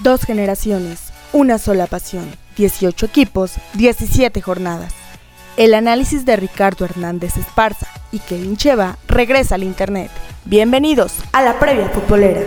Dos generaciones, una sola pasión, 18 equipos, 17 jornadas. El análisis de Ricardo Hernández Esparza y Kevin Cheva regresa al Internet. Bienvenidos a la previa futbolera.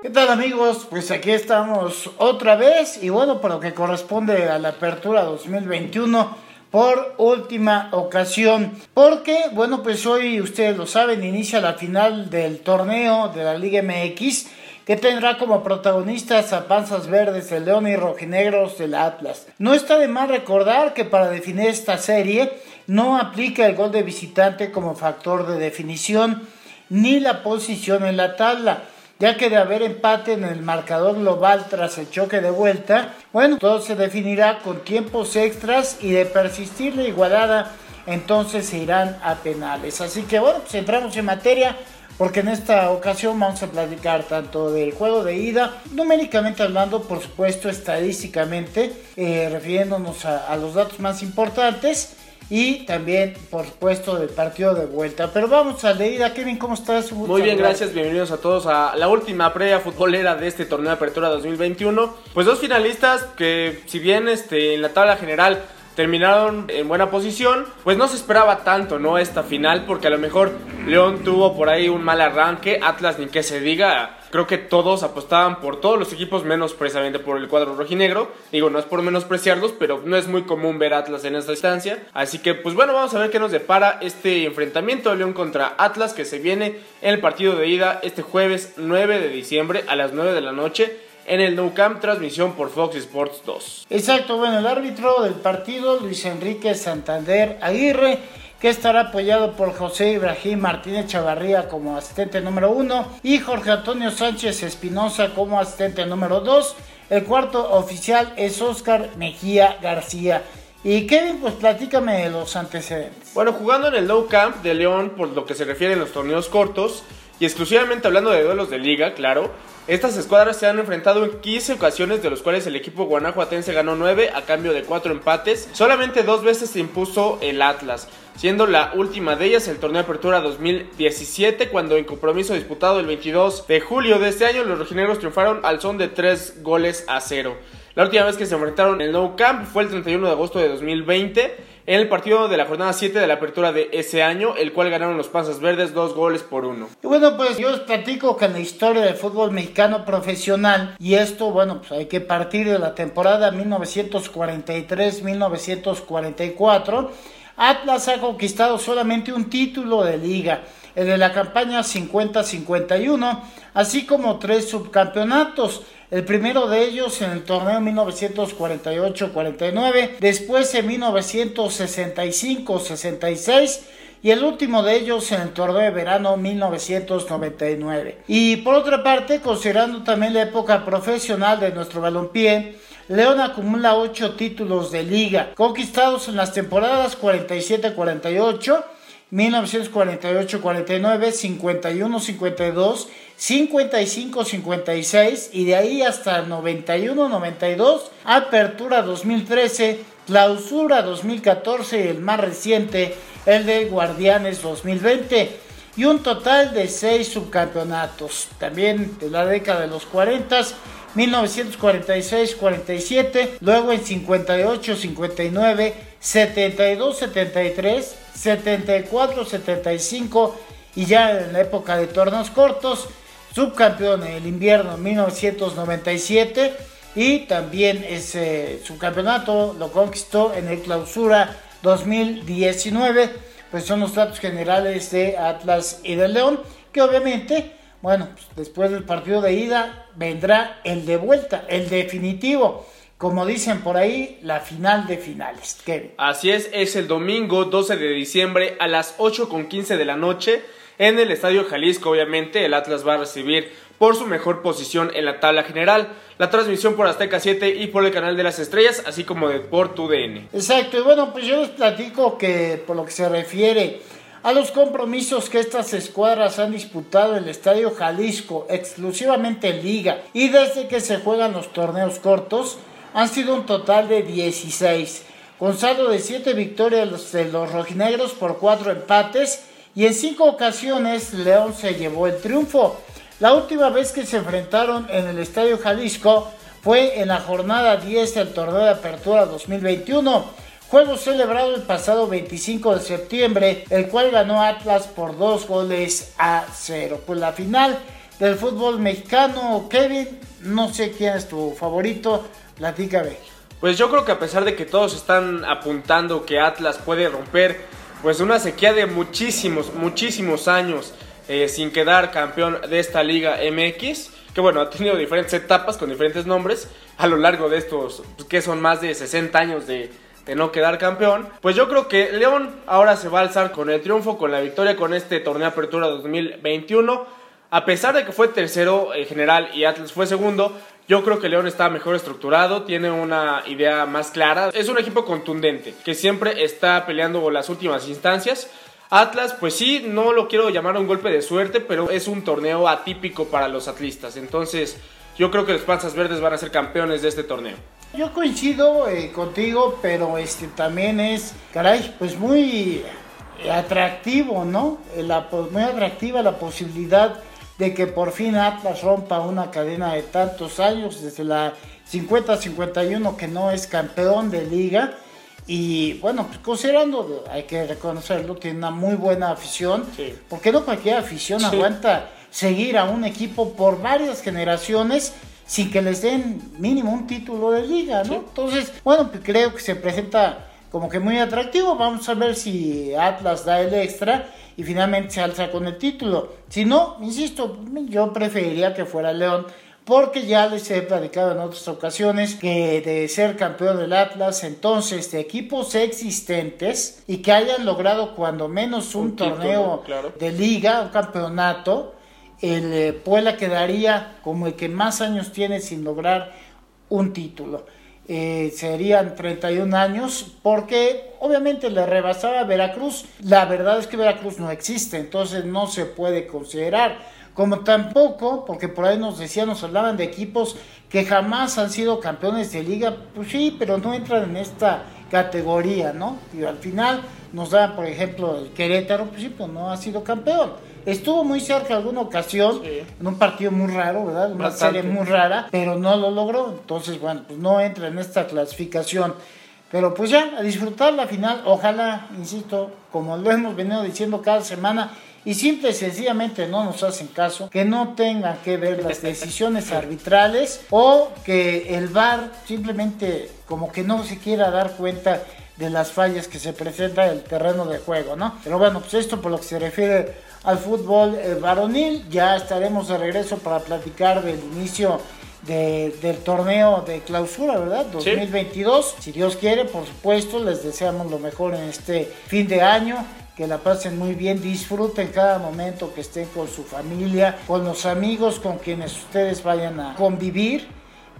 ¿Qué tal amigos? Pues aquí estamos otra vez y bueno, por lo que corresponde a la apertura 2021 por última ocasión. Porque, bueno, pues hoy ustedes lo saben, inicia la final del torneo de la Liga MX que tendrá como protagonistas a Panzas Verdes, el León y Rojinegros del Atlas. No está de más recordar que para definir esta serie no aplica el gol de visitante como factor de definición ni la posición en la tabla ya que de haber empate en el marcador global tras el choque de vuelta, bueno, todo se definirá con tiempos extras y de persistir la igualada, entonces se irán a penales. Así que bueno, pues entramos en materia. Porque en esta ocasión vamos a platicar tanto del juego de ida, numéricamente hablando, por supuesto, estadísticamente, eh, refiriéndonos a los datos más importantes, y también, por supuesto, del partido de vuelta. Pero vamos a leer Kevin, ¿cómo estás? Muy bien, gracias, bienvenidos a todos a la última previa futbolera de este torneo de apertura 2021. Pues dos finalistas que, si bien este, en la tabla general terminaron en buena posición, pues no se esperaba tanto, ¿no? Esta final, porque a lo mejor León tuvo por ahí un mal arranque, Atlas ni que se diga, creo que todos apostaban por todos los equipos, menos precisamente por el cuadro rojinegro. Digo, no es por menospreciarlos, pero no es muy común ver Atlas en esta instancia. Así que, pues bueno, vamos a ver qué nos depara este enfrentamiento de León contra Atlas que se viene en el partido de ida este jueves 9 de diciembre a las 9 de la noche en el Nou Camp, transmisión por Fox Sports 2. Exacto, bueno, el árbitro del partido, Luis Enrique Santander Aguirre, que estará apoyado por José Ibrahim Martínez Chavarría como asistente número uno y Jorge Antonio Sánchez Espinosa como asistente número dos. El cuarto oficial es Oscar Mejía García. Y Kevin, pues platícame de los antecedentes. Bueno, jugando en el Nou Camp de León, por lo que se refiere a los torneos cortos, y exclusivamente hablando de duelos de liga, claro, estas escuadras se han enfrentado en 15 ocasiones, de los cuales el equipo guanajuatense ganó 9 a cambio de 4 empates. Solamente dos veces se impuso el Atlas, siendo la última de ellas el torneo de apertura 2017, cuando en compromiso disputado el 22 de julio de este año, los rojinegros triunfaron al son de 3 goles a 0. La última vez que se enfrentaron en el Nou Camp fue el 31 de agosto de 2020 en el partido de la jornada 7 de la apertura de ese año, el cual ganaron los Panzas Verdes dos goles por uno. Y bueno, pues yo os platico que en la historia del fútbol mexicano profesional, y esto, bueno, pues hay que partir de la temporada 1943-1944, Atlas ha conquistado solamente un título de liga, el de la campaña 50-51, así como tres subcampeonatos el primero de ellos en el torneo 1948-49, después en 1965-66 y el último de ellos en el torneo de verano 1999. Y por otra parte, considerando también la época profesional de nuestro balompié, León acumula 8 títulos de liga, conquistados en las temporadas 47-48, 1948-49, 51-52, 55-56 y de ahí hasta 91-92, apertura 2013, clausura 2014 y el más reciente, el de Guardianes 2020 y un total de 6 subcampeonatos, también de la década de los 40 1946-47, luego en 58-59, 72-73, 74-75 y ya en la época de torneos cortos, subcampeón en el invierno 1997 y también ese subcampeonato lo conquistó en el clausura 2019. Pues son los datos generales de Atlas y de León, que obviamente, bueno, pues después del partido de ida vendrá el de vuelta, el definitivo como dicen por ahí, la final de finales. Así es, es el domingo 12 de diciembre a las 8 con 15 de la noche en el Estadio Jalisco. Obviamente, el Atlas va a recibir por su mejor posición en la tabla general. La transmisión por Azteca 7 y por el canal de las estrellas, así como de por TUDN. Exacto, y bueno, pues yo les platico que por lo que se refiere a los compromisos que estas escuadras han disputado en el Estadio Jalisco, exclusivamente en liga, y desde que se juegan los torneos cortos, han sido un total de 16, con saldo de 7 victorias de los rojinegros por 4 empates y en cinco ocasiones León se llevó el triunfo. La última vez que se enfrentaron en el Estadio Jalisco fue en la jornada 10 del torneo de apertura 2021. Juego celebrado el pasado 25 de septiembre, el cual ganó Atlas por dos goles a cero. Pues la final del fútbol mexicano, Kevin, no sé quién es tu favorito, platícame. Pues yo creo que a pesar de que todos están apuntando que Atlas puede romper pues una sequía de muchísimos, muchísimos años eh, sin quedar campeón de esta Liga MX, que bueno, ha tenido diferentes etapas con diferentes nombres a lo largo de estos, pues, que son más de 60 años de, de no quedar campeón. Pues yo creo que León ahora se va a alzar con el triunfo, con la victoria, con este torneo Apertura 2021. A pesar de que fue tercero en general y Atlas fue segundo, yo creo que León está mejor estructurado, tiene una idea más clara. Es un equipo contundente, que siempre está peleando las últimas instancias. Atlas, pues sí, no lo quiero llamar un golpe de suerte, pero es un torneo atípico para los atlistas. Entonces, yo creo que los Panzas Verdes van a ser campeones de este torneo. Yo coincido eh, contigo, pero este también es, caray, pues muy atractivo, ¿no? Muy atractiva la posibilidad de que por fin Atlas rompa una cadena de tantos años, desde la 50-51 que no es campeón de liga. Y bueno, pues considerando, hay que reconocerlo, tiene una muy buena afición, porque no cualquier afición aguanta seguir a un equipo por varias generaciones sin que les den mínimo un título de liga, ¿no? Entonces, bueno, pues creo que se presenta como que muy atractivo. Vamos a ver si Atlas da el extra y finalmente se alza con el título. Si no, insisto, yo preferiría que fuera León. Porque ya les he platicado en otras ocasiones que de ser campeón del Atlas, entonces de equipos existentes y que hayan logrado cuando menos un, torneo de liga, un campeonato, el eh, Puebla quedaría como el que más años tiene sin lograr un título. Eh, serían 31 años, porque obviamente le rebasaba Veracruz. La verdad es que Veracruz no existe, entonces no se puede considerar. Como tampoco, porque por ahí nos decían, nos hablaban de equipos que jamás han sido campeones de liga, pues sí, pero no entran en esta categoría, ¿no? Y al final nos da, por ejemplo, el Querétaro, pues sí, pues no ha sido campeón. Estuvo muy cerca alguna ocasión, en un partido muy raro, ¿verdad? Una serie muy rara, pero no lo logró. Entonces, bueno, pues no entra en esta clasificación. Pero pues ya, a disfrutar la final, ojalá, insisto, como lo hemos venido diciendo cada semana, y simple y sencillamente no nos hacen caso, que no tengan que ver las decisiones arbitrales o que el VAR simplemente como que no se quiera dar cuenta de las fallas que se presentan en el terreno de juego, ¿no? Pero bueno, pues esto por lo que se refiere al fútbol eh, varonil, ya estaremos de regreso para platicar del inicio del torneo de clausura, ¿verdad? 2022. Si Dios quiere, por supuesto, les deseamos lo mejor en este fin de año. Que la pasen muy bien, disfruten cada momento que estén con su familia, con los amigos con quienes ustedes vayan a convivir,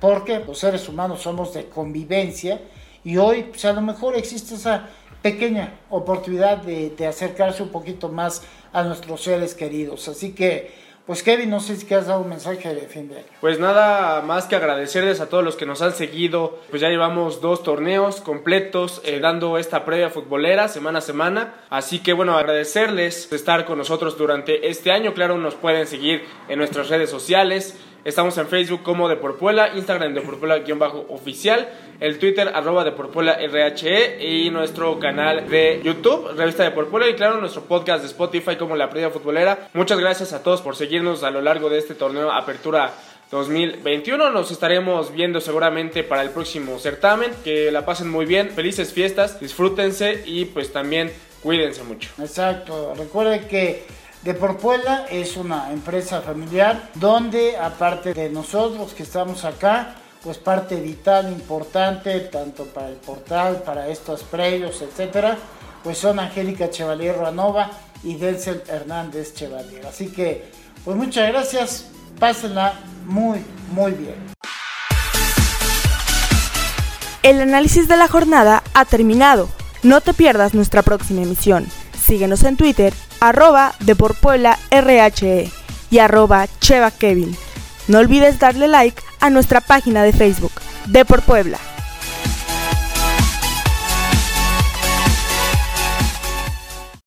porque los seres humanos somos de convivencia y hoy, pues a lo mejor existe esa pequeña oportunidad de, acercarse un poquito más a nuestros seres queridos. Así que, pues Kevin, no sé si has dado un mensaje de fin de año. Pues nada más que agradecerles a todos los que nos han seguido. Pues ya llevamos dos torneos completos eh, dando esta previa futbolera semana a semana. Así que bueno, agradecerles estar con nosotros durante este año. Claro, nos pueden seguir en nuestras redes sociales. Estamos en Facebook como de Porpuela, Instagram de Porpuela-oficial, el Twitter arroba de RHE y nuestro canal de YouTube, Revista de Porpuela y claro, nuestro podcast de Spotify como La Previa Futbolera. Muchas gracias a todos por seguirnos a lo largo de este torneo Apertura 2021. Nos estaremos viendo seguramente para el próximo certamen. Que la pasen muy bien, felices fiestas, disfrútense y pues también cuídense mucho. Exacto, recuerden que de Porpuela es una empresa familiar donde aparte de nosotros que estamos acá, pues parte vital, importante, tanto para el portal, para estos predios, etcétera, pues son Angélica Chevalier Ranova y Denzel Hernández Chevalier. Así que, pues muchas gracias, pásenla muy, muy bien. El análisis de la jornada ha terminado. No te pierdas nuestra próxima emisión. Síguenos en Twitter arroba de por Puebla RHE y arroba Cheva Kevin. No olvides darle like a nuestra página de Facebook, de por Puebla.